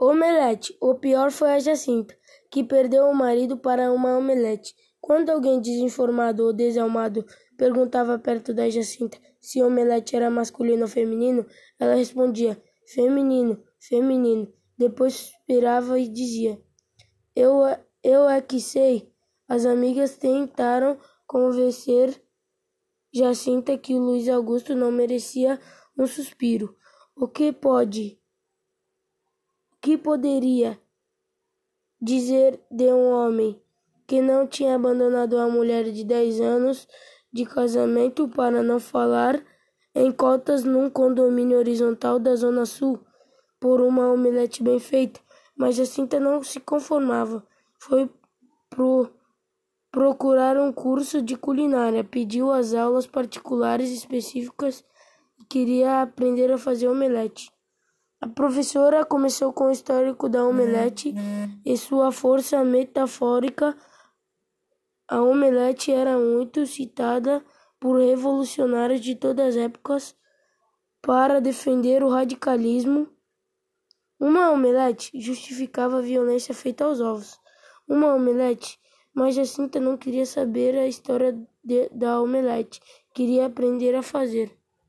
Omelete. O pior foi a Jacinta, que perdeu o marido para uma omelete. Quando alguém desinformado ou desalmado perguntava perto da Jacinta se omelete era masculino ou feminino, ela respondia: feminino, feminino. Depois suspirava e dizia: Eu, eu é que sei. As amigas tentaram convencer Jacinta que Luiz Augusto não merecia um suspiro. O que pode? Que poderia dizer de um homem que não tinha abandonado a mulher de dez anos de casamento para não falar em cotas num condomínio horizontal da Zona Sul por uma omelete bem feita, mas Jacinta não se conformava. Foi pro procurar um curso de culinária, pediu as aulas particulares específicas e queria aprender a fazer omelete. A professora começou com o histórico da omelete e sua força metafórica. A omelete era muito citada por revolucionários de todas as épocas para defender o radicalismo. Uma omelete justificava a violência feita aos ovos. Uma omelete mas Jacinta não queria saber a história de, da omelete, queria aprender a fazer.